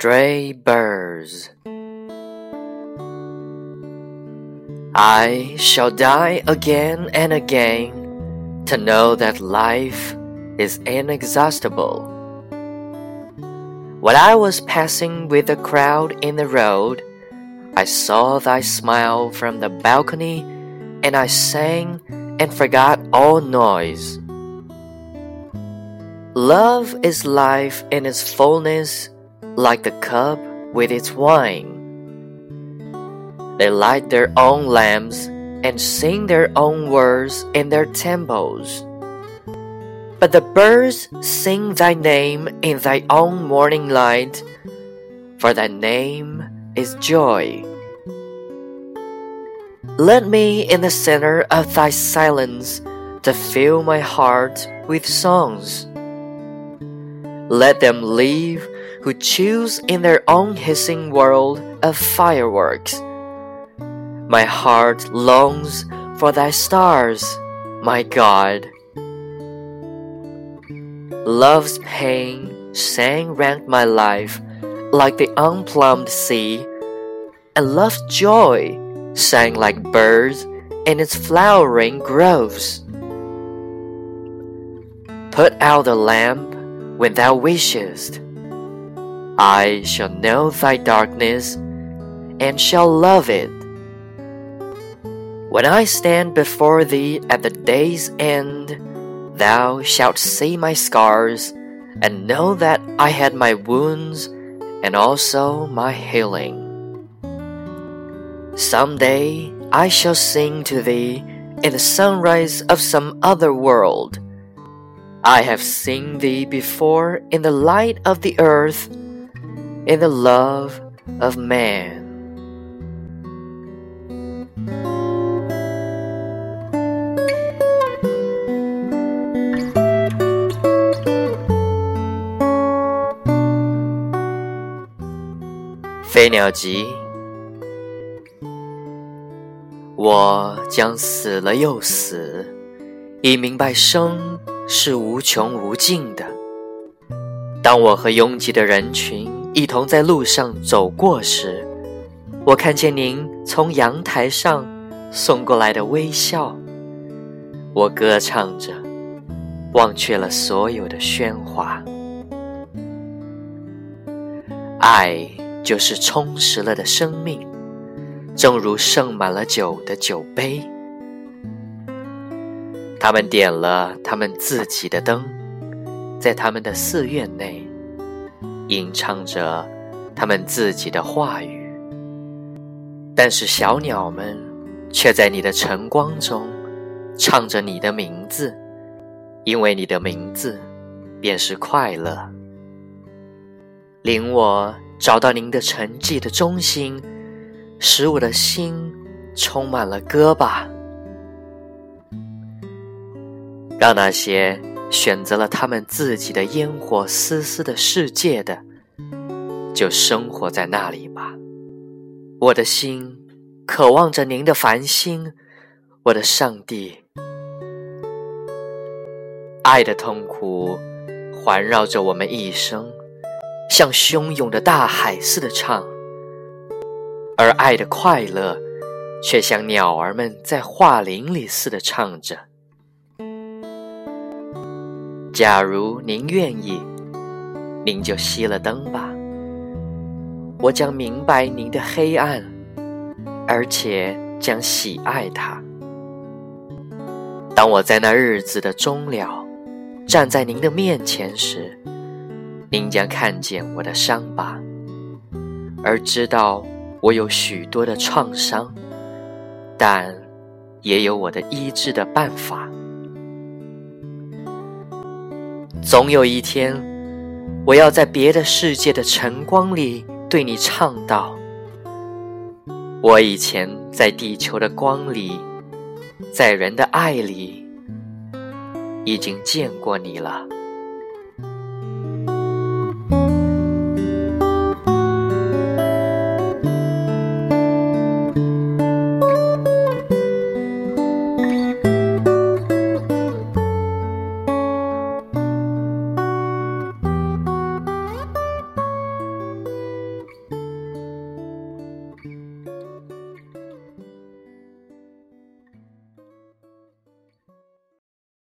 stray birds. I shall die again and again to know that life is inexhaustible. When I was passing with the crowd in the road, I saw thy smile from the balcony, and I sang and forgot all noise. Love is life in its fullness, like the cup with its wine. They light their own lamps and sing their own words in their temples. But the birds sing thy name in thy own morning light, for thy name is joy. Let me in the center of thy silence to fill my heart with songs. Let them live who choose in their own hissing world of fireworks. My heart longs for thy stars, my God. Love's pain sang round my life like the unplumbed sea, and love's joy sang like birds in its flowering groves. Put out the lamp when thou wishest. I shall know thy darkness and shall love it. When I stand before thee at the day's end, thou shalt see my scars and know that I had my wounds and also my healing. Some day I shall sing to thee in the sunrise of some other world I have seen thee before in the light of the earth, in the love of man. 飞鸟集，我将死了又死，以明白生。是无穷无尽的。当我和拥挤的人群一同在路上走过时，我看见您从阳台上送过来的微笑。我歌唱着，忘却了所有的喧哗。爱就是充实了的生命，正如盛满了酒的酒杯。他们点了他们自己的灯，在他们的寺院内，吟唱着他们自己的话语。但是小鸟们却在你的晨光中唱着你的名字，因为你的名字便是快乐。领我找到您的沉寂的中心，使我的心充满了歌吧。让那些选择了他们自己的烟火丝丝的世界的，就生活在那里吧。我的心渴望着您的繁星，我的上帝。爱的痛苦环绕着我们一生，像汹涌的大海似的唱；而爱的快乐，却像鸟儿们在画林里似的唱着。假如您愿意，您就熄了灯吧。我将明白您的黑暗，而且将喜爱它。当我在那日子的终了，站在您的面前时，您将看见我的伤疤，而知道我有许多的创伤，但也有我的医治的办法。总有一天，我要在别的世界的晨光里对你唱道：我以前在地球的光里，在人的爱里，已经见过你了。